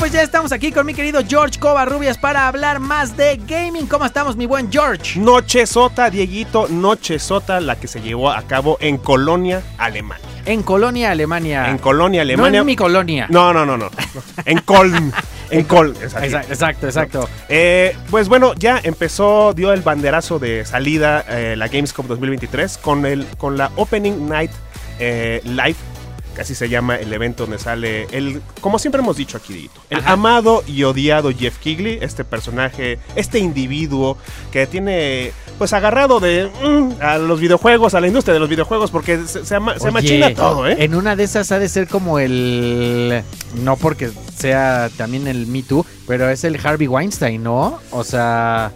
Pues ya estamos aquí con mi querido George Covarrubias para hablar más de gaming. ¿Cómo estamos, mi buen George? Noche Sota, Dieguito, Noche Sota, la que se llevó a cabo en Colonia, Alemania. En Colonia, Alemania. En Colonia, Ah. No Alemania. en mi colonia. No, no, no, no. En Colm. en Colm. exacto. Exacto, exacto, exacto. Eh, pues bueno, ya empezó, dio el banderazo de salida eh, la Gamescom 2023 con, el, con la Opening Night eh, Live. Así se llama el evento donde sale el, como siempre hemos dicho aquí, Dieguito, el Ajá. amado y odiado Jeff Kigley, este personaje, este individuo que tiene, pues agarrado de mm, a los videojuegos, a la industria de los videojuegos, porque se, se, ama- se Oye, machina todo, ¿eh? En una de esas ha de ser como el. No porque sea también el Me Too, pero es el Harvey Weinstein, ¿no? O sea.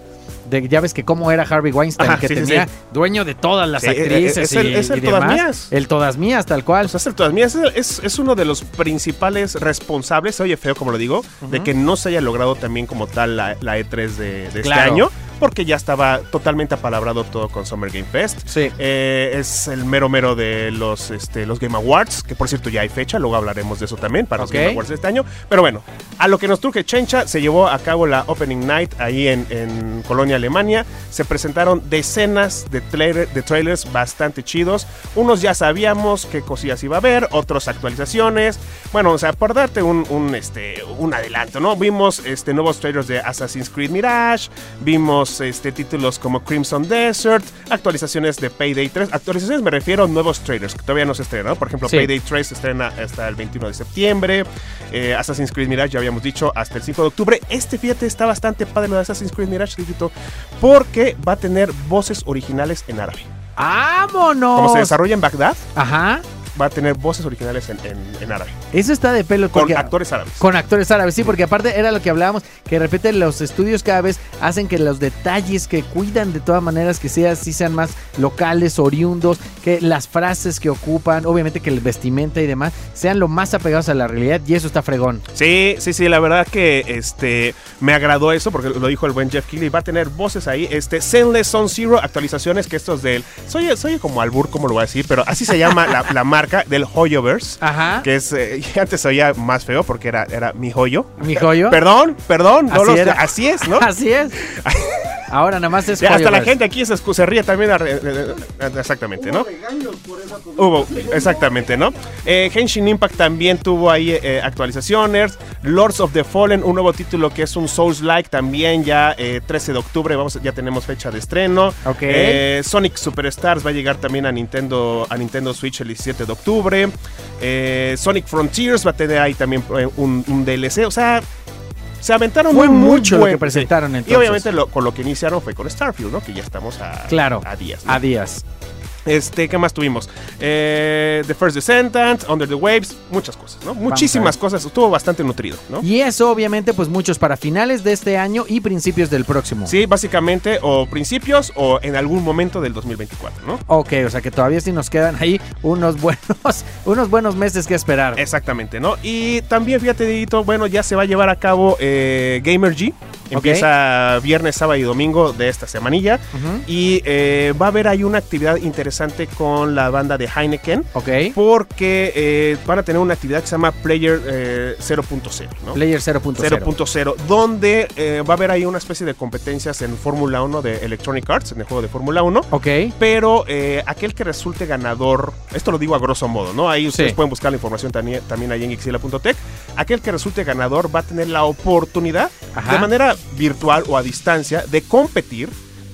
De, ya ves que cómo era Harvey Weinstein, Ajá, que sí, tenía sí. dueño de todas las Sí, actrices es el- y, es el y todas demás. mías. El todas mías, tal cual. O sea, es el todas mías, es, es- uno de los principales responsables, oye feo como lo digo, de que no se haya logrado también como tal la, la E3 de, de Claro. este año, porque ya estaba totalmente apalabrado todo con Summer Game Fest. Sí. Eh, es el mero mero de los, este, los Game Awards, que por cierto ya hay fecha, luego hablaremos de eso también para los Game Awards de este año. Pero bueno, a lo que nos truje Chencha, se llevó a cabo la Opening Night ahí en, en Colonia, Alemania. Se presentaron decenas de, trailer- de trailers bastante chidos. Unos ya sabíamos qué cosillas iba a haber, otros actualizaciones. Bueno, o sea, por darte un, un, este, un adelanto, ¿no? Vimos este, nuevos trailers de Assassin's Creed Mirage, vimos este, títulos como Crimson Desert, actualizaciones de Payday 3. Actualizaciones me refiero a nuevos trailers que todavía no se estrenan. Por ejemplo, Sí. Payday 3 se estrena hasta el 21 de septiembre. Eh, Assassin's Creed Mirage, ya habíamos dicho, hasta el 5 de octubre. Este, fíjate, está bastante padre lo de Assassin's Creed Mirage, Digito, porque va a tener voces originales en árabe. ¡Vámonos! Como se desarrolla en Bagdad, Ajá. Va a tener voces originales en, en- en árabe. Eso está de pelo. Con porque- actores árabes. Con actores árabes, sí, porque aparte era lo que hablábamos, que de repente los estudios cada vez hacen que los detalles que cuidan de todas maneras que sea, sí sean más locales, oriundos, que las frases que ocupan, obviamente que el vestimenta y demás, sean lo más apegados a la realidad y eso está fregón. Sí, sí, sí, la verdad que este me agradó eso porque lo dijo el buen Jeff Keighley, va a tener voces ahí, este Zenless Zone Zero actualizaciones que estos del soy soy como albur como lo voy a decir, pero así se llama la, la marca del Hoyoverse, Ajá. que es eh, antes se oía más feo porque era era mi joyo. Mi joyo. Perdón, perdón, no Así los- era. así es, ¿no? Así es. Ahora nada más es Ya, hasta la gente aquí se, se ríe también. arre- eh, eh, Exactamente, ¿no? Hubo, exactamente, ¿no? Eh, Henshin Impact también tuvo ahí eh, actualizaciones. Lords of the Fallen, un nuevo título que es un Souls-like también, ya eh, 13 de octubre, vamos, ya tenemos fecha de estreno. Ok. Eh, Sonic Superstars va a llegar también a Nintendo, a Nintendo Switch el 17 de octubre. Eh, Sonic Frontiers va a tener ahí también eh, un, un DLC, o sea... Se aventaron Fue muy, muy mucho lo que presentaron, entonces. Y obviamente lo- con lo que iniciaron fue con Starfield, ¿no? Que ya estamos a, Claro. a días. ¿no? A días. Este, ¿qué más tuvimos? Eh, the First Descendant, Under the Waves, muchas cosas, ¿no? Muchísimas cosas, estuvo bastante nutrido, ¿no? Y eso obviamente pues muchos para finales de este año y principios del próximo. Sí, básicamente, o principios o en algún momento del 2024, ¿no? Ok, o sea que todavía sí nos quedan ahí unos buenos, unos buenos meses que esperar. Exactamente, ¿no? Y también, fíjate, Dieguito, bueno, ya se va a llevar a cabo eh, Gamer G. Empieza viernes, sábado y domingo de esta semanilla. Y eh, va a haber ahí una actividad interesante con la banda de Heineken. Ok. Porque eh, van a tener una actividad que se llama Player eh, 0.0, ¿no? Player 0.0. 0.0, donde eh, va a haber ahí una especie de competencias en Fórmula 1 de Electronic Arts, en el juego de Fórmula 1. Ok. Pero eh, aquel que resulte ganador, esto lo digo a grosso modo, ¿no? Ahí ustedes Sí. pueden buscar la información también, también ahí en xila.tech. Aquel que resulte ganador va a tener la oportunidad, Ajá. de manera virtual o a distancia, de competir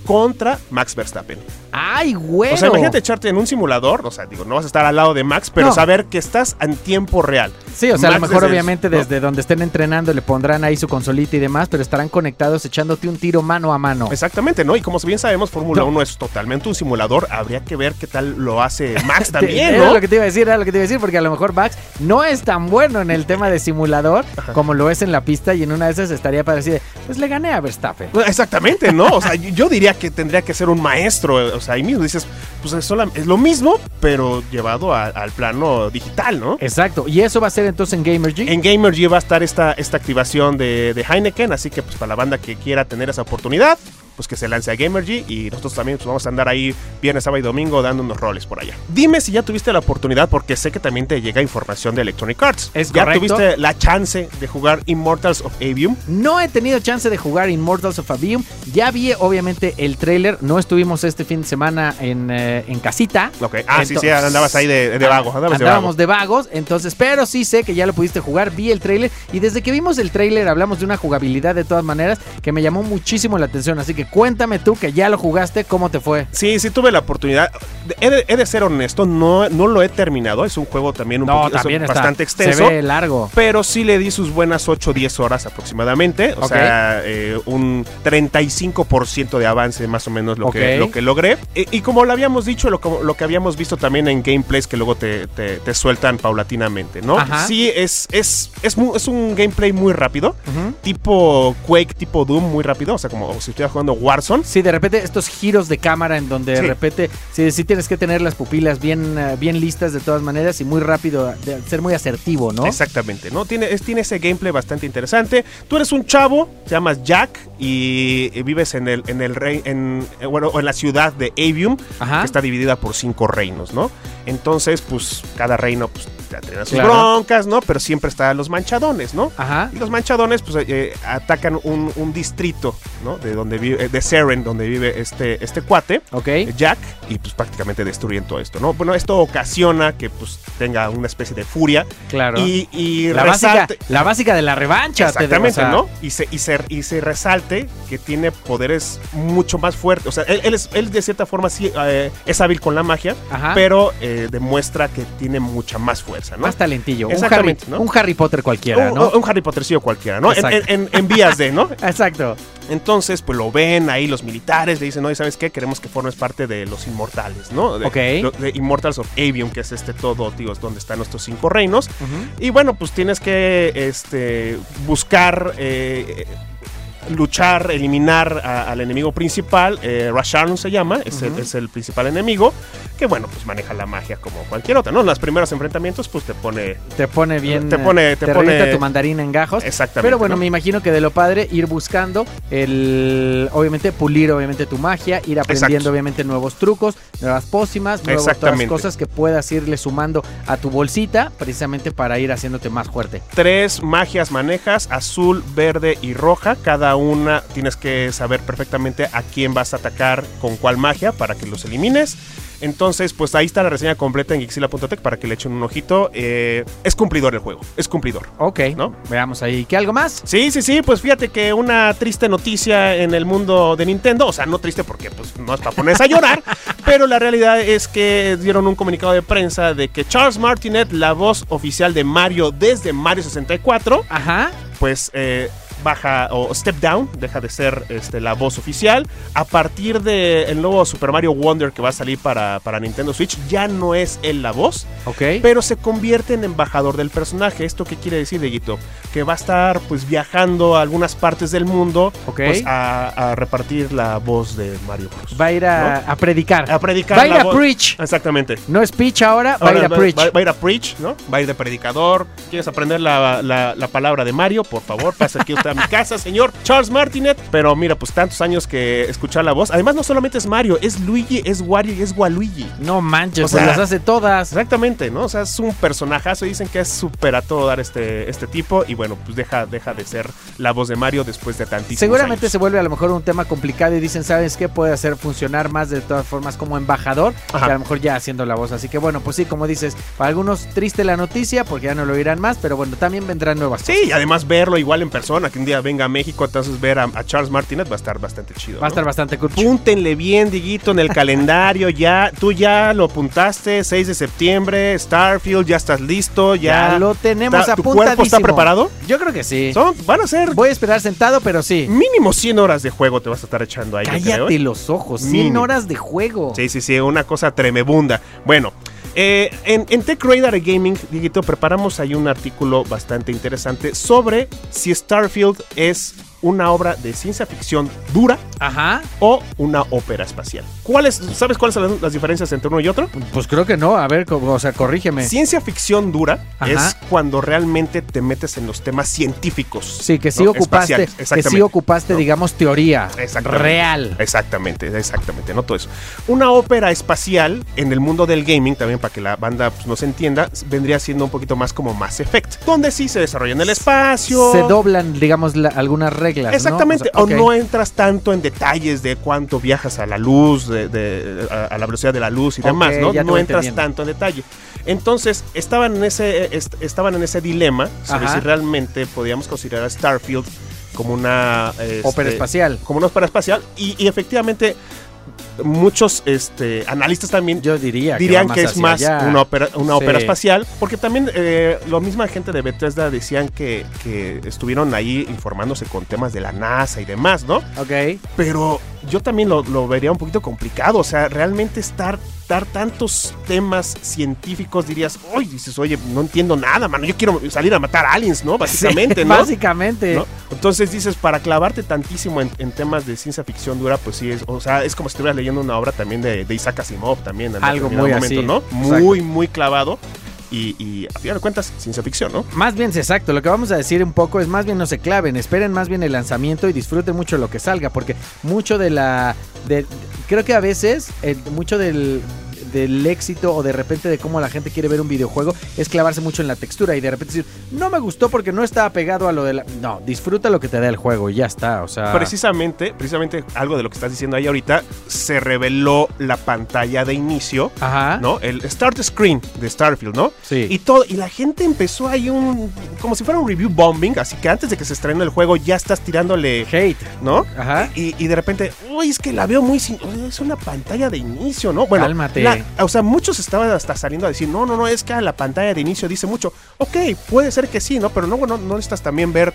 contra Max Verstappen. ¡Ay, güey! O sea, imagínate echarte en un simulador, o sea, digo, no vas a estar al lado de Max, pero No. saber que estás en tiempo real. Sí, o sea, a lo mejor desde- obviamente desde donde estén entrenando le pondrán ahí su consolita y demás, pero estarán conectados echándote un tiro mano a mano. Exactamente, ¿no? Y como bien sabemos, Fórmula No. 1 es totalmente un simulador. Habría que ver qué tal lo hace Max también, Era ¿no? lo que te iba a decir, era lo que te iba a decir, porque a lo mejor Max no es tan bueno en el tema de simulador como lo es en la pista y en una de esas estaría para decir, pues le gané a Verstappen. Exactamente, ¿no? O sea, yo- yo diría que tendría que ser un maestro. O sea, ahí mismo dices, pues es, sola- es lo mismo, pero llevado a- al plano digital, ¿no? Exacto, y eso va a ser entonces en Gamergy. En Gamergy va a estar esta, esta activación de, de Heineken, así que pues para la banda que quiera tener esa oportunidad, pues que se lance a Gamergy y nosotros también pues, vamos a andar ahí viernes, sábado y domingo dando unos roles por allá. Dime si ya tuviste la oportunidad, porque sé que también te llega información de Electronic Arts. Es ¿Ya correcto. tuviste la chance de jugar Immortals of Avium? No he tenido chance de jugar Immortals of Avium. Ya vi obviamente el trailer. No estuvimos este fin de semana en, eh, en casita. Ok. Ah, sí, sí, andabas ahí de, de vago. Andabas de vago. Andábamos de vagos, entonces, pero sí sé que ya lo pudiste jugar, vi el trailer y desde que vimos el trailer hablamos de una jugabilidad de todas maneras que me llamó muchísimo la atención, así que cuéntame tú que ya lo jugaste, ¿cómo te fue? Sí, sí tuve la oportunidad. He de, he de ser honesto, no, no lo he terminado. Es un juego también un poquito bastante extenso. Se ve largo. Pero sí le di sus buenas 8 o 10 horas aproximadamente. O Ok. sea, eh, un 35% de avance más o menos lo, que, lo que logré. Y, y como lo habíamos dicho, lo, lo que habíamos visto también en gameplays que luego te, te- te sueltan paulatinamente, ¿no? Ajá. Sí, es, es, es, mu- es un gameplay muy rápido. Tipo Quake, tipo Doom, muy rápido. O sea, como si estuviera jugando Warzone. Sí, de repente estos giros de cámara en donde de Sí. repente sí, sí tienes que tener las pupilas bien, eh, bien listas de todas maneras y muy rápido, de ser muy asertivo, ¿no? Exactamente, ¿no? Tiene, es- tiene ese gameplay bastante interesante. Tú eres un chavo, te llamas Jack y, y vives en el, en el rey, en, eh, bueno, en la ciudad de Avium, Ajá. que está dividida por cinco reinos, ¿no? Entonces, pues, cada reino, pues, ya tiene sus Claro. broncas, ¿no? Pero siempre están los manchadones, ¿no? Ajá. Y los manchadones, pues, eh, atacan un, un distrito, ¿no? De donde vive, eh, de Seren, donde vive este, este cuate. Ok. Jack y pues prácticamente destruyen todo esto, ¿no? Bueno, esto ocasiona que pues tenga una especie de furia Claro. y, y la, básica, resalte... la básica de la revancha. te- Exactamente, ¿no? Y se, y, se, y se resalte que tiene poderes mucho más fuertes. O sea, él, él es, él de cierta forma sí eh, es hábil con la magia, Ajá. pero eh, demuestra que tiene mucha más fuerza, ¿no? Más talentillo. Un Harry, Exactamente, ¿no? un Harry Potter cualquiera, un, ¿no? un Harry Pottercillo cualquiera, ¿no? En, Exacto. en- en vías de, ¿no? Exacto. Entonces, pues lo ven ahí los militares, le dicen, no, ¿sabes qué? Queremos que formes parte de los inmortales, ¿no? De, Ok. lo- de Immortals of Avium, que es este todo, digo, es donde están nuestros cinco reinos. Y bueno, pues tienes que este, buscar, eh, luchar, eliminar a- al enemigo principal. Eh, Rasharn se llama, es, el, Ujú. es el principal enemigo, que bueno, pues maneja la magia como cualquier otra, ¿no? En los primeros enfrentamientos, pues te pone... Te pone bien. Te pone- eh, te te pone- tu mandarina en gajos. Exactamente. Pero bueno, ¿no? me imagino que de lo padre ir buscando el obviamente pulir obviamente tu magia, ir aprendiendo Exacto. obviamente nuevos trucos, nuevas pócimas, nuevas todas cosas que puedas irle sumando a tu bolsita precisamente para ir haciéndote más fuerte. tres magias manejas, azul, verde y roja. Cada una tienes que saber perfectamente a quién vas a atacar con cuál magia para que los elimines. Entonces, pues ahí está la reseña completa en Gixila.tech para que le echen un ojito. Eh, es cumplidor el juego, es cumplidor. Ok, ¿No? veamos ahí. ¿Qué algo más? Sí, sí, sí, pues fíjate que una triste noticia en el mundo de Nintendo, o sea, no triste porque pues no es para ponerse a llorar, pero la realidad es que dieron un comunicado de prensa de que Charles Martinet, la voz oficial de Mario desde Mario 64, Ajá. pues eh, baja o step down, deja de ser este, la voz oficial. A partir del nuevo Super Mario Wonder que va a salir para, para Nintendo Switch, ya no es él la voz, Ok. pero se convierte en embajador del personaje. ¿Esto qué quiere decir, Dieguito? Que va a estar pues viajando a algunas partes del mundo Ok. pues, a, a repartir la voz de Mario Bros. Va a ir a, a predicar. A predicar Va a ir a preach. Exactamente. No es pitch ahora, va a Ahora ir a preach. va- va a ir a preach, ¿no? Va a ir de predicador. ¿Quieres aprender la, la- la palabra de Mario? Por favor, pasa aquí usted a mi casa, señor Charles Martinet. Pero mira, pues tantos años que escuchar la voz. Además, no solamente es Mario, es Luigi, es Wario y es Waluigi. No manches, O pues sea, las hace todas. Exactamente, ¿no? O sea, es un personajazo. Dicen que es súper a todo dar este, este tipo. Y bueno, pues deja, deja de ser la voz de Mario después de tantísimos Seguramente años. se vuelve a lo mejor un tema complicado y dicen, ¿sabes qué? Puede hacer funcionar más de todas formas como embajador Ajá. que a lo mejor ya haciendo la voz. Así que bueno, pues sí, como dices, para algunos triste la noticia porque ya no lo oirán más, pero bueno, también vendrán nuevas Sí, y además verlo igual en persona, que un día venga a México, entonces ver a, a Charles Martinet va a estar bastante chido. Va a ¿no? estar bastante cool. Apúntenle bien, Diguito, en el calendario. Ya, tú ya lo apuntaste, 6 de septiembre, Starfield, ya estás listo, ya. Ya lo tenemos ¿Tu apuntadísimo. cuerpo está preparado? Yo creo que sí. Son, van a ser Voy a esperar sentado, pero sí. mínimo 100 horas de juego te vas a estar echando ahí. Cállate creo, ¿eh? los ojos. 100 Mínimo. horas de juego. Sí, sí, sí, una cosa tremebunda. Bueno, eh, en, en Tech Radar Gaming, Dieguito, preparamos ahí un artículo bastante interesante sobre si Starfield es una obra de ciencia ficción dura Ajá. o una ópera espacial. ¿Cuáles, ¿Sabes cuáles son las- las diferencias entre uno y otro? Pues creo que no. A ver, o sea, corrígeme. Ciencia ficción dura Ajá. es cuando realmente te metes en los temas científicos. Sí, que sí ¿no? ocupaste, que sí ocupaste, ¿no? digamos, teoría Exactamente. real. Exactamente, exactamente, no todo eso. Una ópera espacial en el mundo del gaming, también para que la banda pues, nos entienda, vendría siendo un poquito más como Mass Effect, donde sí se desarrolla en el espacio. Se doblan, digamos, la- algunas reglas. Exactamente, O o, sea, no entras tanto en detalles de cuánto viajas a la luz, de, de- a, a la velocidad de la luz y demás, ¿no? No entras entendiendo. tanto en detalle. Entonces, estaban en ese, est- estaban en ese dilema sobre Ajá. si realmente podíamos considerar a Starfield como una... este, Ópera espacial. Como una ópera espacial. Y, y efectivamente, muchos este, analistas también Yo diría dirían que es más allá. una ópera, una Sí. ópera espacial, porque también eh, la misma gente de Bethesda decían que, que estuvieron ahí informándose con temas de la NASA y demás, ¿no? Ok. Pero yo también lo, lo vería un poquito complicado, o sea, realmente estar tantos temas científicos dirías, oye, dices, oye, no entiendo nada, mano, yo quiero salir a matar aliens, ¿no? Básicamente, Sí, ¿no? Básicamente. ¿no? Entonces dices, para clavarte tantísimo en, en temas de ciencia ficción dura, pues sí, es, o sea, es como si estuvieras leyendo una obra también de, de Isaac Asimov también. en Algo muy así, ¿no? exacto. Muy, muy clavado. Y, y a final de cuentas, ciencia ficción, ¿no? Más bien, exacto. Lo que vamos a decir un poco es más bien no se claven, esperen más bien el lanzamiento y disfruten mucho lo que salga, porque mucho de la... De, creo que a veces mucho del del éxito o de repente de cómo la gente quiere ver un videojuego es clavarse mucho en la textura y de repente decir, no me gustó porque no estaba pegado a lo de la... No, disfruta lo que te da el juego y ya está, o sea... Precisamente, precisamente algo de lo que estás diciendo ahí ahorita, se reveló la pantalla de inicio, Ajá. ¿no? El start screen de Starfield, ¿no? Sí. Y todo, y la gente empezó ahí un, como si fuera un review bombing, así que antes de que se estrene el juego ya estás tirándole, Hate. ¿no? Ajá. Y, y de repente, uy, es que la veo muy... sin- uy, Es una pantalla de inicio, ¿no? Bueno, Cálmate. la- o sea, muchos estaban hasta saliendo a decir, no, no, no, es que la pantalla de inicio dice mucho. Ok, puede ser que sí, ¿no? Pero no, bueno, no necesitas también ver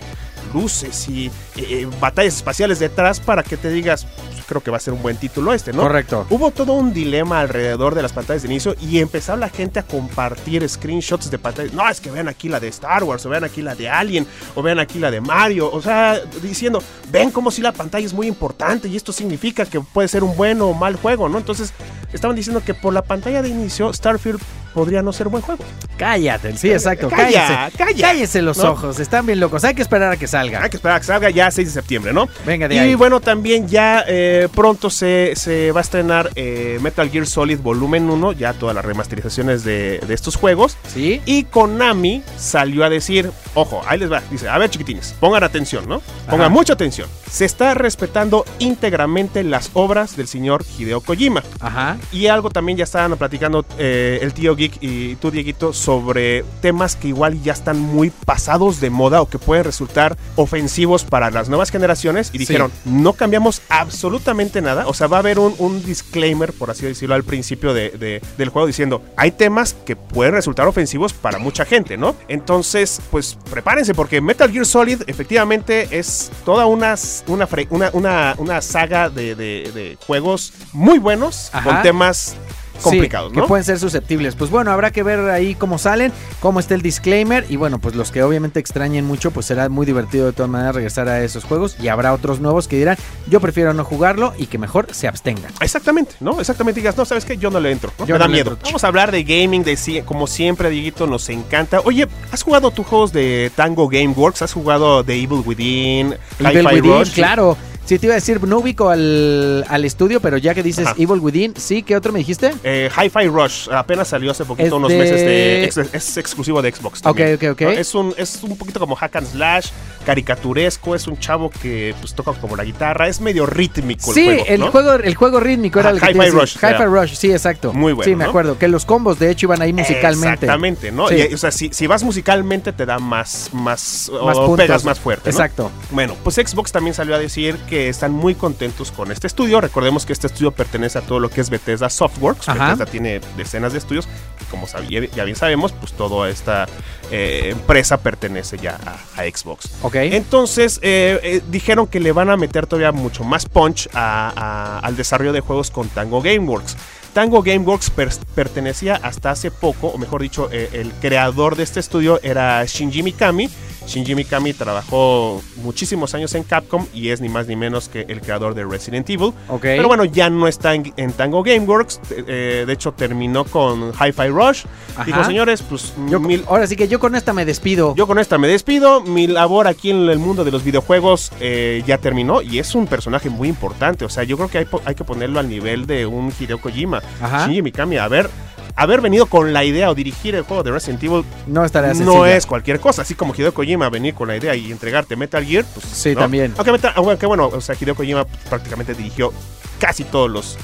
luces y eh, eh, batallas espaciales detrás para que te digas, pues, creo que va a ser un buen título este, ¿no? Correcto. Hubo todo un dilema alrededor de las pantallas de inicio y empezó la gente a compartir screenshots de pantallas. No, es que vean aquí la de Star Wars, o vean aquí la de Alien, o vean aquí la de Mario. O sea, diciendo, ven como si la pantalla es muy importante y esto significa que puede ser un buen o mal juego, ¿no? Entonces, estaban diciendo que por la pantalla de inicio, Starfield podría no ser buen juego. Cállate, sí, exacto. Calla, cállese. calla. Cállese los ¿No? ojos, están bien locos. Hay que esperar a que salga. Hay que esperar a que salga ya 6 de septiembre, ¿no? Venga de Y ahí. bueno, también ya eh, pronto se, se va a estrenar eh, Metal Gear Solid Volumen 1, ya todas las remasterizaciones de, de estos juegos. ¿Sí? Y Konami salió a decir, ojo, ahí les va, dice, a ver chiquitines, pongan atención, ¿no? Pongan Ajá. mucha atención. Se está respetando íntegramente las obras del señor Hideo Kojima. Ajá. Y algo también ya estaban platicando eh, el tío Geek y tú, Dieguito, sobre temas que igual ya están muy pasados de moda o que pueden resultar ofensivos para las nuevas generaciones. Y Sí. dijeron, no cambiamos absolutamente nada. O sea, va a haber un, un disclaimer, por así decirlo, al principio de- de- del juego diciendo, hay temas que pueden resultar ofensivos para mucha gente, ¿no? Entonces, pues prepárense porque Metal Gear Solid efectivamente es toda una, una, una, una, saga de, de- de juegos muy buenos Ajá. con temas complicados, Sí, ¿no? Que pueden ser susceptibles. Pues bueno, habrá que ver ahí cómo salen, cómo está el disclaimer. Y bueno, pues los que obviamente extrañen mucho, pues será muy divertido de todas maneras regresar a esos juegos. Y habrá otros nuevos que dirán, yo prefiero no jugarlo y que mejor se abstengan. Exactamente, ¿no? Exactamente. Digas, no, ¿sabes qué? Yo no le entro. ¿no? Yo Me no da miedo. Vamos a hablar de gaming, de como siempre, Dieguito, nos encanta. Oye, ¿has jugado tus juegos de Tango Gameworks? ¿Has jugado The Evil Within? Evil Within, Rush? claro. Sí, te iba a decir, no ubico al, al estudio, pero ya que dices Ajá. Evil Within, sí, ¿qué otro me dijiste? Eh, Hi-Fi Rush apenas salió hace poquito, Es unos de- meses de. es exclusivo de Xbox. también, Ok, ok, ok. Es, un, es un poquito como hack and slash, caricaturesco. Es un chavo que pues toca como la guitarra. Es medio rítmico Sí, el juego. el, ¿no? juego, el juego rítmico era el Hi-Fi Rush. Hi-Fi. Rush, sí, exacto. Muy bueno, Sí, me ¿no? acuerdo. Que los combos, de hecho, iban ahí musicalmente. Exactamente, ¿no? Sí. Y, o sea, si, si vas musicalmente te da más, más, Más o pegas más fuerte. ¿no? Exacto. Bueno, pues Xbox también salió a decir que están muy contentos con este estudio. Recordemos que este estudio pertenece a todo lo que es Bethesda Softworks. Ajá. Bethesda tiene decenas de estudios. Como ya bien sabemos, pues toda esta eh, empresa pertenece ya a, a Xbox. Ok. Entonces eh, eh, dijeron que le van a meter todavía mucho más punch a- a- al desarrollo de juegos con Tango Gameworks. Tango Gameworks per- pertenecía hasta hace poco, o mejor dicho, el creador de este estudio era Shinji Mikami. Shinji Mikami trabajó muchísimos años en Capcom y es ni más ni menos que el creador de Resident Evil. ok. Pero bueno, ya no está en, en Tango Gameworks. eh, de hecho, terminó con Hi-Fi Rush. Dijo, Ajá. señores, pues Yo- mil, ahora sí que yo con esta me despido. yo con esta me despido. Mi labor aquí en el mundo de los videojuegos eh, ya terminó y es un personaje muy importante. O sea, yo creo que hay, hay que ponerlo al nivel de un Hideo Kojima. Ajá. Shinji Mikami, haber, haber venido con la idea o dirigir el juego de Resident Evil no estará no es cualquier cosa. Así como Hideo Kojima venir con la idea y entregarte Metal Gear, pues Sí, ¿no? también. Aunque, Metal- aunque bueno, o sea, Hideo Kojima prácticamente dirigió casi todos los,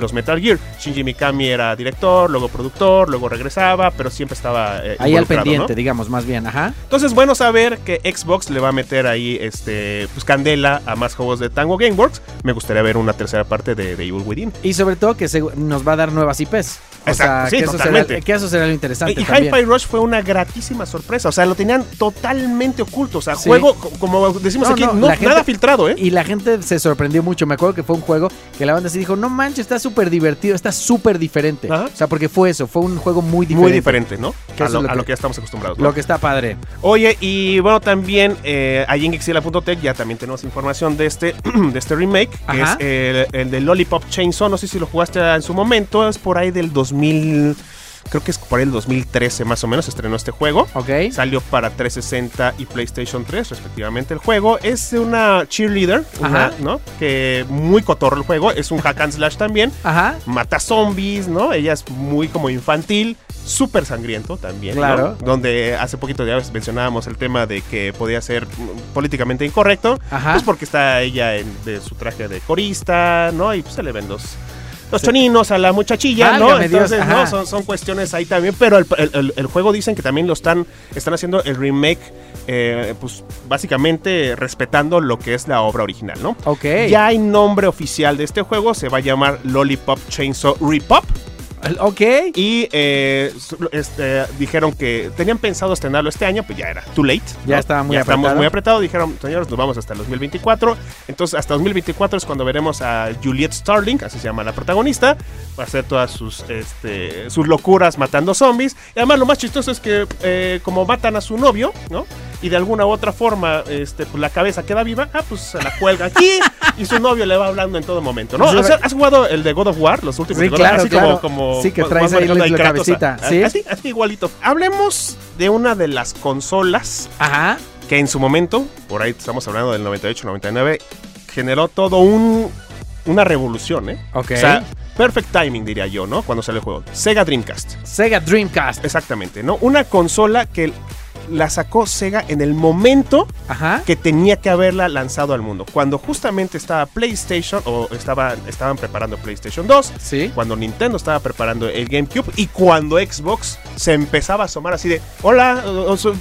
los Metal Gear. Shinji Mikami era director, luego productor, luego regresaba, pero siempre estaba eh, Ahí al pendiente, digamos, más bien. Ajá. Entonces, bueno saber que Xbox le va a meter ahí este pues candela a más juegos de Tango Gameworks. Me gustaría ver una tercera parte de, de Evil Within. Y sobre todo que se- nos va a dar nuevas IPs. O Exacto, sea, sí, que, eso será, totalmente. que eso será lo interesante Y también. Hi-Fi Rush fue una gratísima sorpresa. O sea, lo tenían totalmente oculto. O sea, Sí. juego, co- como decimos No, aquí, no, no, la gente- nada filtrado, ¿eh? Y la gente se sorprendió mucho. Me acuerdo que fue un juego que la banda sí dijo, no manches, está súper divertido, está súper diferente. Ajá. O sea, porque fue eso, fue un juego muy diferente. Muy diferente, ¿no? Que A lo, es lo a que- lo que ya estamos acostumbrados. ¿no? Lo que está padre. Oye, y bueno, también eh, ahí en Gixila.tech ya también tenemos información de este, de este remake, que Ajá. es el, el de Lollipop Chainsaw. No sé si lo jugaste en su momento, es por ahí del 2000, creo que es por del 2013 más o menos, estrenó este juego. ¿Ok? Salió para 360 y PlayStation 3, respectivamente, el juego. Es de una cheerleader, Ajá. ¿no? Que muy cotorro el juego. Es un hack and slash también. Ajá. Mata zombies, ¿no? Ella es muy como infantil, súper sangriento también. ¿no? Claro. Donde hace poquito ya mencionábamos el tema de que podía ser políticamente incorrecto. Ajá. Pues porque está ella en, de su traje de corista, ¿no? Y pues se le ven los, los choninos a la muchachilla, ¿no? Válgame Entonces. ¿no? Son, son cuestiones ahí también. Pero el, el- el- el juego dicen que también lo están, están haciendo el remake, eh, pues básicamente respetando lo que es la obra original, ¿no? Ok. Ya hay nombre oficial de este juego, se va a llamar Lollipop Chainsaw Repop. Ok. Y eh, este, dijeron que tenían pensado estrenarlo este año, pues ya era too late. Ya estaba muy ya estamos apretado. muy apretado. Dijeron, señores, nos vamos hasta el 2024. Entonces, hasta 2024 es cuando veremos a Juliet Starling, así se llama la protagonista, va a hacer todas sus, este, sus locuras matando zombies. Y además, lo más chistoso es que, eh, como matan a su novio, ¿no? Y de alguna u otra forma, este, pues la cabeza queda viva, ah, pues se la cuelga aquí y su novio le va hablando en todo momento, ¿no? Sí, O sea, ¿Has jugado el de God of War, los últimos Sí, de God claro, Así claro. como, como Sí, que traes ahí la cabecita, ¿sí? Así, así igualito. Hablemos de una de las consolas Ajá. que en su momento, por ahí estamos hablando del 98, 99, generó todo un una revolución, ¿eh? Ok. O sea, perfect timing diría yo, ¿no? Cuando sale el juego. Sega Dreamcast. Sega Dreamcast. Exactamente, ¿no? Una consola que la sacó Sega en el momento Ajá. que tenía que haberla lanzado al mundo. Cuando justamente estaba PlayStation o estaba, estaban preparando PlayStation 2, Sí. cuando Nintendo estaba preparando el GameCube y cuando Xbox se empezaba a asomar así de, hola,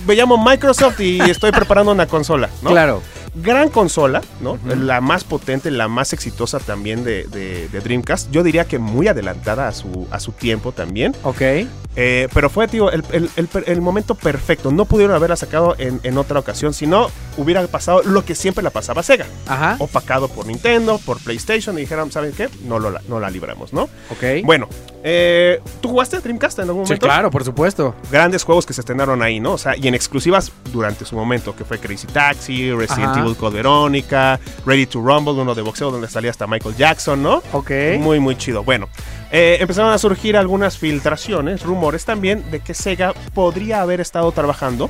me llamo Microsoft y estoy preparando una consola, ¿no? Claro. Gran consola, ¿no? La más potente, la más exitosa también de, de- de Dreamcast. Yo diría que muy adelantada a su, a su tiempo también. Ok. Eh, pero fue, tío, el, el- el- el momento perfecto. No pudieron haberla sacado en, en otra ocasión, si no hubiera pasado lo que siempre la pasaba Sega. Ajá. Opacado por Nintendo, por PlayStation, y dijeron, ¿saben qué? No, lo, no la libramos, ¿no? Ok. Bueno, eh, ¿tú jugaste Dreamcast en algún Sí, momento? claro, por supuesto. Grandes juegos que se estrenaron ahí, ¿no? O sea, y en exclusivas durante su momento, que fue Crazy Taxi, Resident Ajá. Evil Code Verónica, Ready to Rumble, uno de boxeo donde salía hasta Michael Jackson, ¿no? Ok. Muy, muy chido. Bueno, eh, empezaron a surgir algunas filtraciones, rumores también, de que Sega podría haber estado trabajando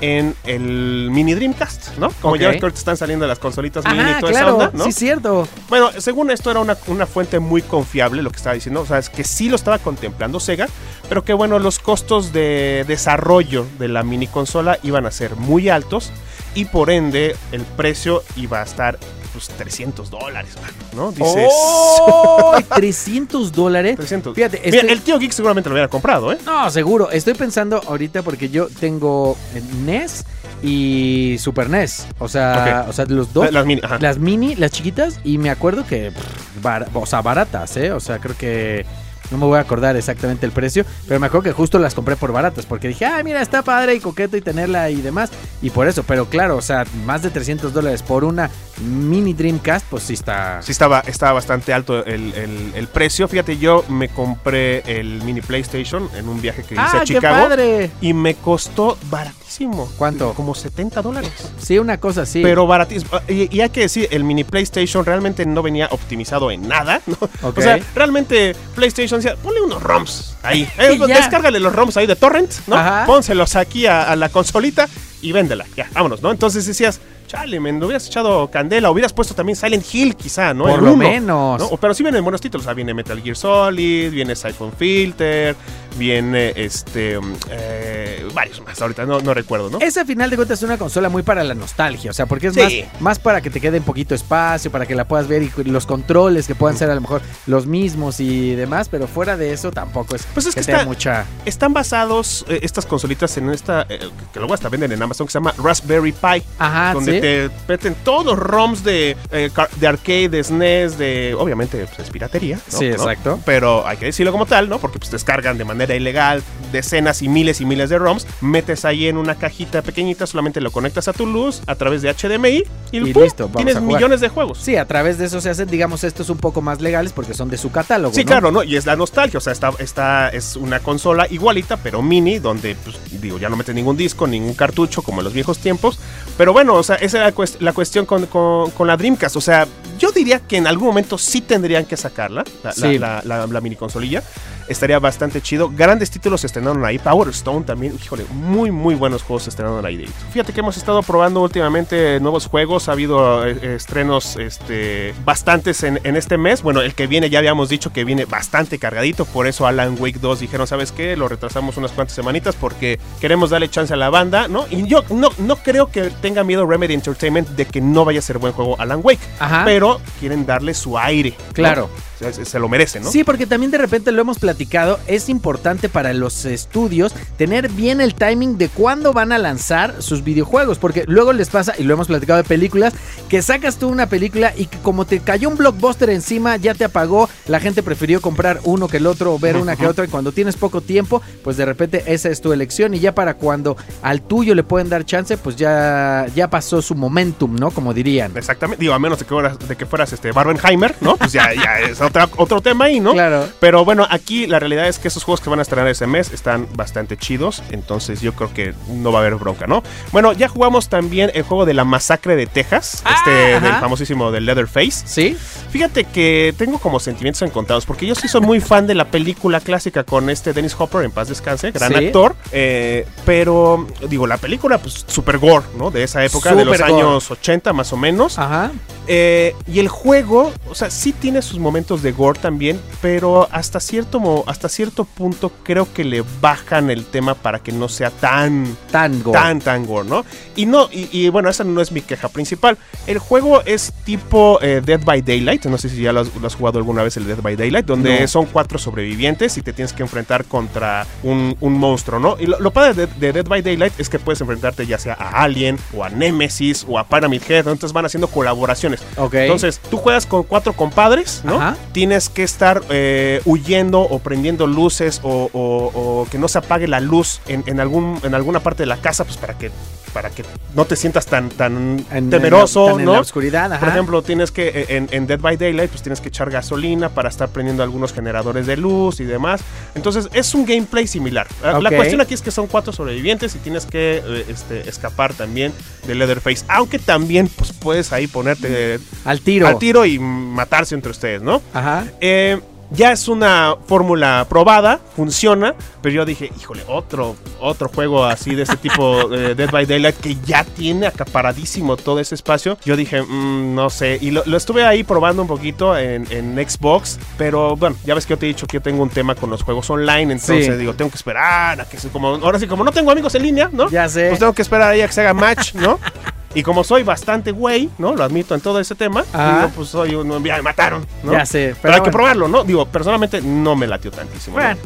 en el mini Dreamcast, ¿no? Como ya ves que ahorita están saliendo las consolitas mini y toda esa claro, onda, ¿no? sí, cierto. Bueno, según esto era una, una fuente muy confiable lo que estaba diciendo, o sea, es que sí lo estaba contemplando Sega, pero que bueno, los costos de desarrollo de la mini consola iban a ser muy altos y por ende el precio iba a estar pues 300 dólares, ¿no? Dices... ¡Oh! 300 dólares. 300. Fíjate, Mira, estoy- el tío Geek seguramente lo hubiera comprado, ¿eh? No, seguro. Estoy pensando ahorita porque yo tengo NES y Super NES. O sea, o sea, los dos. La- Las mini, ajá. Las mini, las chiquitas, y me acuerdo que, pff, bar- o sea, baratas, ¿eh? O sea, creo que no me voy a acordar exactamente el precio, pero me acuerdo que justo las compré por baratas, porque dije, ah, mira, está padre y coqueto y tenerla y demás, y por eso, pero claro, o sea, más de 300 dólares por una mini Dreamcast, pues sí está... Sí, estaba, estaba bastante alto el, el- el precio. Fíjate, yo me compré el mini PlayStation en un viaje que hice ¡Ah, a qué Chicago padre! y me costó baratísimo. ¿Cuánto? Como 70 dólares. Sí, una cosa así. Pero baratísimo. Y, y hay que decir, el mini PlayStation realmente no venía optimizado en nada. ¿no? O sea, realmente PlayStation decía, ponle unos ROMs ahí. Eh, descárgale los ROMs ahí de Torrent, ¿no? Ajá. Pónselos aquí a, a la consolita y véndela. Ya, vámonos, ¿no? Entonces decías, chale, me hubieras echado candela, hubieras puesto también Silent Hill, quizá, ¿no? Por El lo uno, menos. ¿no? Pero sí vienen buenos títulos. Sea, viene Metal Gear Solid, viene Siphon Filter, viene este. mm, eh, varios más. Ahorita no, no recuerdo, ¿no? Esa final de cuentas es una consola muy para la nostalgia, o sea, porque es Sí. más, más para que te quede un poquito espacio, para que la puedas ver y los controles que puedan ser a lo mejor los mismos y demás, pero fuera de eso tampoco es, Pues es que tenga está- mucha... Están basados eh, estas consolitas en esta, eh, que luego hasta venden en Amazon, que se llama Raspberry Pi. Ajá, donde ¿sí? Te meten todos los ROMs de, eh, de arcade, de SNES, de. Obviamente, pues es piratería. ¿no? Sí, ¿no? exacto. Pero hay que decirlo como tal, ¿no? Porque pues descargan de manera ilegal decenas y miles y miles de ROMs. Metes ahí en una cajita pequeñita, solamente lo conectas a tu luz a través de HDMI y, Y ¡pum! listo, vamos tienes a jugar. millones de juegos. Sí, a través de eso se hacen, digamos, estos un poco más legales porque son de su catálogo. Sí, ¿no? claro, ¿no? Y es la nostalgia, o sea, esta, esta es una consola igualita, pero mini, donde, pues, digo, ya no metes ningún disco, ningún cartucho, como en los viejos tiempos. Pero bueno, o sea, esa era la, cuest- la cuestión con, con- con la Dreamcast. O sea, yo diría que en algún momento sí tendrían que sacarla, la, la- Sí. la- la- la mini consolilla. Estaría bastante chido. Grandes títulos se estrenaron ahí. Power Stone también, híjole, muy, muy buenos juegos se estrenaron ahí. Fíjate que hemos estado probando últimamente nuevos juegos. Ha habido eh, estrenos este, bastantes en, en este mes. Bueno, el que viene ya habíamos dicho que viene bastante cargadito. Por eso Alan Wake 2 dijeron, ¿sabes qué? Lo retrasamos unas cuantas semanitas porque queremos darle chance a la banda, ¿no? Y yo no, no creo que tenga miedo Remedy Entertainment de que no vaya a ser buen juego Alan Wake. Ajá. Pero quieren darle su aire. Claro. Se- se lo merece, ¿no? Sí, porque también de repente lo hemos platicado, es importante para los estudios tener bien el timing de cuándo van a lanzar sus videojuegos, porque luego les pasa, y lo hemos platicado de películas, que sacas tú una película y que como te cayó un blockbuster encima, ya te apagó, la gente prefirió comprar uno que el otro o ver una que otra, y cuando tienes poco tiempo, pues de repente esa es tu elección, y ya para cuando al tuyo le pueden dar chance, pues ya, ya pasó su momentum, ¿no? Como dirían. Exactamente, digo, a menos de que fueras, de que fueras este Barbenheimer, ¿no? Pues ya, ya es otra- otro tema ahí, ¿no? Claro. Pero bueno, aquí la realidad es que esos juegos que van a estrenar ese mes están bastante chidos, entonces yo creo que no va a haber bronca, ¿no? Bueno, ya jugamos también el juego de la masacre de Texas, Ah, este ajá. del famosísimo del Leatherface. ¿Sí? Fíjate que tengo como sentimientos encontrados, porque yo sí soy muy fan de la película clásica con este Dennis Hopper, en paz descanse, gran Sí. actor, eh, pero digo, la película pues super gore, ¿no? De esa época, de los gore. años 80 más o menos. Ajá. Eh, y el juego, o sea, sí tiene sus momentos de gore también, pero hasta cierto, hasta cierto punto creo que le bajan el tema para que no sea tan, Tango. tan, tan gore, ¿no? Y no, y, y bueno, esa no es mi queja principal. El juego es tipo eh, Dead by Daylight, no sé si ya lo has, lo has jugado alguna vez el Dead by Daylight, donde No. son cuatro sobrevivientes y te tienes que enfrentar contra un, un monstruo, ¿no? Y lo, lo padre de, de Dead by Daylight es que puedes enfrentarte ya sea a Alien o a Nemesis o a Pyramid Head, ¿no? entonces van haciendo colaboraciones. Ok. Entonces, tú juegas con cuatro compadres, ¿no? Ajá. Tienes que estar eh, huyendo o prendiendo luces o, que no se apague la luz en, en algún, en alguna parte de la casa, pues para que, para que no te sientas tan, tan En- temeroso, en la- tan en ¿no? la oscuridad, ajá. Por ejemplo, tienes que, eh, en, en Dead by Daylight, pues tienes que echar gasolina para estar prendiendo algunos generadores de luz y demás. Entonces, es un gameplay similar. La- cuestión aquí es que son cuatro sobrevivientes y tienes que eh, este, escapar también de Leatherface. Aunque también, pues puedes ahí ponerte Al tiro. al tiro y matarse entre ustedes, ¿no? Ajá. Eh, ya es una fórmula probada, funciona, pero yo dije, híjole, otro, otro juego así de este tipo, eh, Dead by Daylight, que ya tiene acaparadísimo todo ese espacio. Yo dije, mm, no sé, y lo, lo estuve ahí probando un poquito en, en Xbox, pero bueno, ya ves que yo te he dicho que yo tengo un tema con los juegos online, entonces Sí. digo, tengo que esperar a que se, como, ahora sí, como no tengo amigos en línea, ¿no? Ya sé. Pues tengo que esperar ahí a que se haga match, ¿no? Y como soy bastante güey, ¿no? Lo admito en todo ese tema. Ajá. Digo, pues soy un... Ya me mataron, ¿no? Ya sé, Pero, hay que probarlo, ¿no? Digo, personalmente no me latió tantísimo. ¿no? Bueno.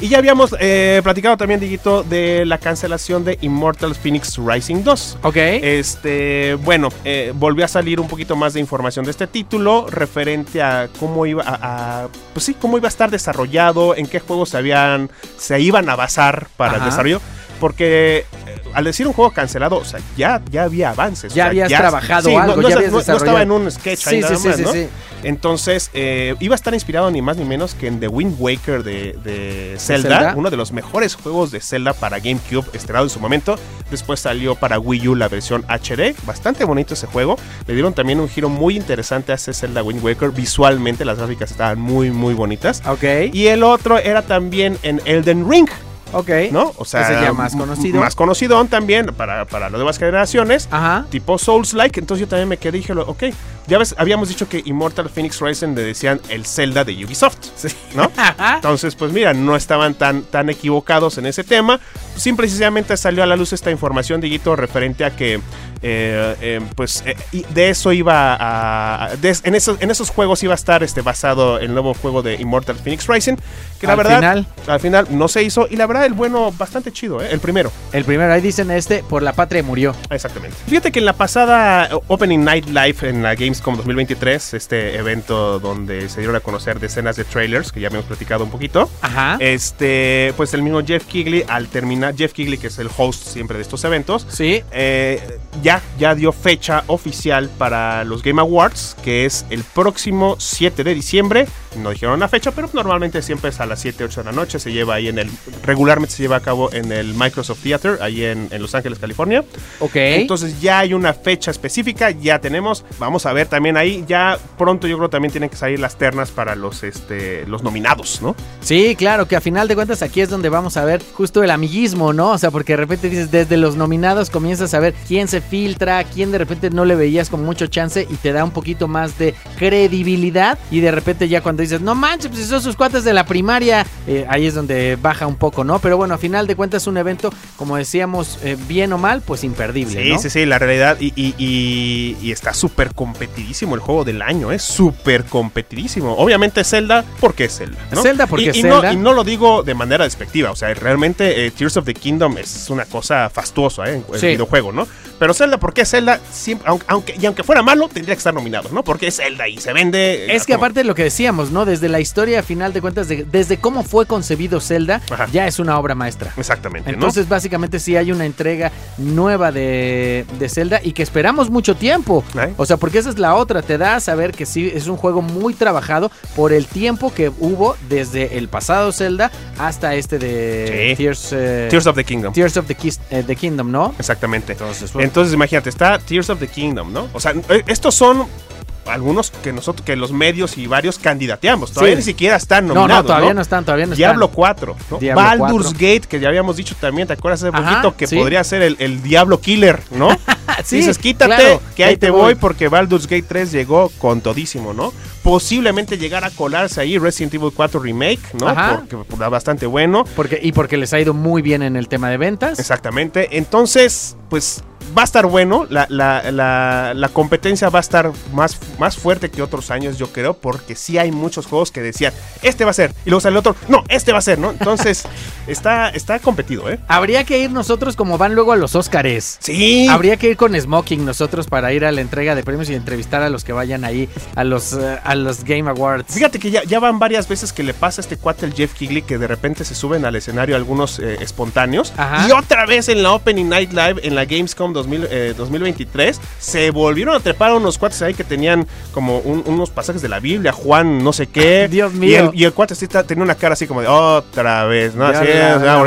Y ya habíamos eh, platicado también, Diguito, de la cancelación de Immortal Phoenix Rising 2. Ok. Este, bueno, eh, volvió a salir un poquito más de información de este título referente a cómo iba a, a- pues sí, cómo iba a estar desarrollado, en qué juegos se habían, se iban a basar para Ajá. el desarrollo, porque al decir un juego cancelado, o sea, ya, ya había avances. Ya o sea, habías trabajado sí, no- algo, no, ya esta- habías no- no estaba en un sketch ahí nada sí, sí, más, sí, ¿no? sí. Entonces, eh, iba a estar inspirado ni más ni menos que en The Wind Waker de, de Zelda, Zelda? uno de los mejores juegos de Zelda para GameCube, estrenado en su momento. Después salió para Wii U la versión HD, bastante bonito ese juego. Le dieron también un giro muy interesante a ese Zelda Wind Waker. Visualmente las gráficas estaban muy, muy bonitas. Ok. Y el otro era también en Elden Ring, ok. ¿no? O sea, ya más conocido. Más conocido también para, para las nuevas generaciones Ajá. tipo Souls-like. Entonces yo también me quedé y dije, ok, ya ves, habíamos dicho que Immortal Phoenix Rising le decían el Zelda de Ubisoft, ¿no? Entonces, pues mira, no estaban tan, tan equivocados en ese tema. Simple y sencillamente salió a la luz esta información, Diguito, referente a que, eh, eh, pues, eh, y de eso iba a... a- de- en, esos, en esos juegos iba a estar este, basado el nuevo juego de Immortal Phoenix Rising, que la Al verdad... final. Al final no se hizo, y la verdad el bueno, bastante chido, ¿eh? El primero. El primero, ahí dicen este, por la patria murió. Exactamente. Fíjate que en la pasada Opening Night Live en la Gamescom 2023, este evento donde se dieron a conocer decenas de trailers, que ya hemos platicado un poquito, Ajá. este, pues el mismo Jeff Kigley, al terminar, Jeff Kigley, que es el host siempre de estos eventos, Sí. eh, ya, ya dio fecha oficial para los Game Awards, que es el próximo 7 de diciembre. No dijeron la fecha, pero normalmente siempre es a las 7, 8 de la noche. Se lleva ahí en el. Regularmente se lleva a cabo en el Microsoft Theater, ahí en, en Los Ángeles, California. Ok. Entonces ya hay una fecha específica, ya tenemos. Vamos a ver también ahí. Ya pronto yo creo también tienen que salir las ternas para los, este, los nominados, ¿no? Sí, claro, que a final de cuentas aquí es donde vamos a ver justo el amiguismo, ¿no? O sea, porque de repente dices, desde los nominados comienzas a ver quién se filtra, quién de repente no le veías con mucho chance y te da un poquito más de credibilidad. Y de repente ya cuando dices, no manches, pues si son sus cuates de la primaria, eh, ahí es donde baja un poco, ¿no? Pero bueno, a final de cuentas un evento, como decíamos, eh, bien o mal, pues imperdible, Sí, ¿no? sí, sí, la realidad. Y, y- y- y está súper competidísimo el juego del año, es súper competidísimo. Obviamente Zelda, porque es Zelda. ¿no? Zelda porque y, y no, Zelda. y no lo digo de manera despectiva, o sea, realmente eh, Tears of the Kingdom es una cosa fastuosa ¿eh? en el videojuego, ¿no? Pero Zelda, porque es Zelda, siempre, aunque, y aunque fuera malo, tendría que estar nominado, ¿no? Porque es Zelda y se vende. eh, Es que como- aparte de lo que decíamos, ¿no? Desde la historia, final de cuentas, de- desde cómo fue concebido Zelda, Ajá. ya es una obra maestra. Exactamente, ¿no? Entonces, básicamente, sí hay una entrega nueva de, de Zelda y que esperamos mucho tiempo. ¿Eh? O sea, porque esa es la otra. Te da a saber que sí es un juego muy trabajado por el tiempo que hubo desde el pasado Zelda hasta este de Sí. Tears, eh, Tears of the Kingdom. Tears of the, Kis- eh, the Kingdom, ¿no? Exactamente. Entonces, bueno. Entonces, imagínate, está Tears of the Kingdom, ¿no? O sea, eh, estos son algunos que nosotros, que los medios y varios candidateamos. Todavía Sí. ni siquiera están no, nominados. no, todavía no, están, todavía no Diablo están. 4, ¿no? Diablo Baldur's 4. Gate, que ya habíamos dicho también, ¿te acuerdas hace Ajá, poquito? Que sí. podría ser el, el Diablo Killer, ¿no? Sí, Dices, quítate, claro, que ahí te voy, porque Baldur's Gate 3 llegó con todísimo, ¿no? Posiblemente llegar a colarse ahí Resident Evil 4 Remake, ¿no? Ajá. Porque está bastante bueno. Porque, y porque les ha ido muy bien en el tema de ventas. Exactamente. Entonces, pues va a estar bueno. La, la- la- la competencia va a estar más, más fuerte que otros años, yo creo, porque sí hay muchos juegos que decían, este va a ser. Y luego sale otro, no, este va a ser, ¿no? Entonces, está, está competido, ¿eh? Habría que ir nosotros como van luego a los Óscares. Sí. Habría que ir con Smoking nosotros para ir a la entrega de premios y entrevistar a los que vayan ahí a los, eh, a los Game Awards. Fíjate que ya, ya van varias veces que le pasa a este cuate el Jeff Kigley que de repente se suben al escenario algunos eh, espontáneos. Ajá. Y otra vez en la Opening Night Live en la Gamescom Gamescom 2000, eh, 2023, se volvieron a trepar unos cuates ahí que tenían como un- unos pasajes de la Biblia, Juan no sé qué. Dios Y mío. el, y el cuate sí tenía una cara así como de otra vez, ¿no? Así es, le ah,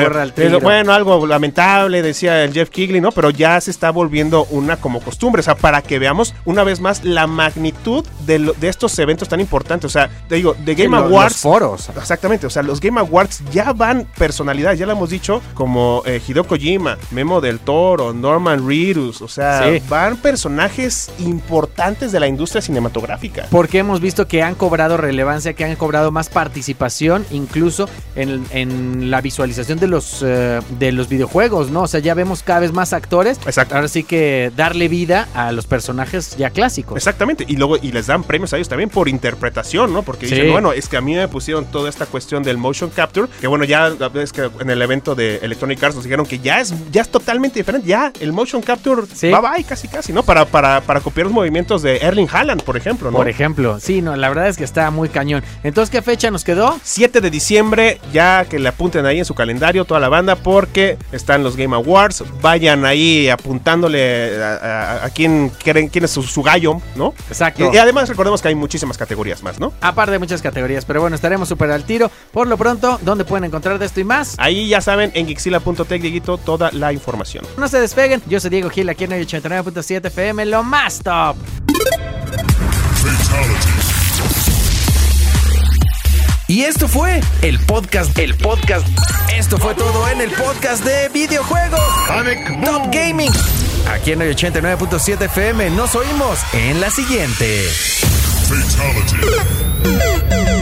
bueno, es- algo lamentable, decía el Jeff Kigley, ¿no? Pero ya se está volviendo una como costumbre, o sea, para que veamos una vez más la magnitud de, lo- de estos eventos tan importantes. O sea, te digo, de Game Lo- los Awards. foros. Exactamente, o sea, los Game Awards ya van personalidades, ya lo hemos dicho, como eh, Hideo Kojima, Memo del Toro, Norman Reedus, o sea, Sí. van personajes importantes de la industria cinematográfica. Porque hemos visto que han cobrado relevancia, que han cobrado más participación, incluso en, en la visualización de los, eh, de los videojuegos, ¿no? O sea, ya vemos cada vez más actores. Exacto. Ahora sí que darle vida a los personajes ya clásicos. Exactamente, y luego y les dan premios a ellos también por interpretación, ¿no? Porque Sí. dicen, bueno, es que a mí me pusieron toda esta cuestión del motion capture, que bueno, ya es que en el evento de Electronic Arts nos dijeron que ya es ya es totalmente diferente, ya el motion capture Sí. bye bye casi casi, ¿no? Para, para, para copiar los movimientos de Erling Haaland, por ejemplo, ¿no? Por ejemplo, sí, no, la verdad es que está muy cañón. Entonces, ¿qué fecha nos quedó? 7 de diciembre, ya que le apunten ahí en su calendario toda la banda, porque están los Game Awards. Vayan ahí apuntándole a, a- a quién, es su, su gallo, ¿no? Exacto. Y, y además recordemos que hay muchísimas categorías más, ¿no? Aparte de muchas categorías, pero bueno, estaremos súper al tiro. Por lo pronto, ¿dónde pueden encontrar de esto y más? Ahí ya saben, en Gixila.tech, Dieguito, toda la información. No se despeguen. Yo soy Diego Gil, aquí en el 89.7 FM, lo más top. Y esto fue el podcast, el podcast. Esto fue todo en el podcast de videojuegos. Top Gaming. Aquí en el 89.7 FM nos oímos en la siguiente. Fatality.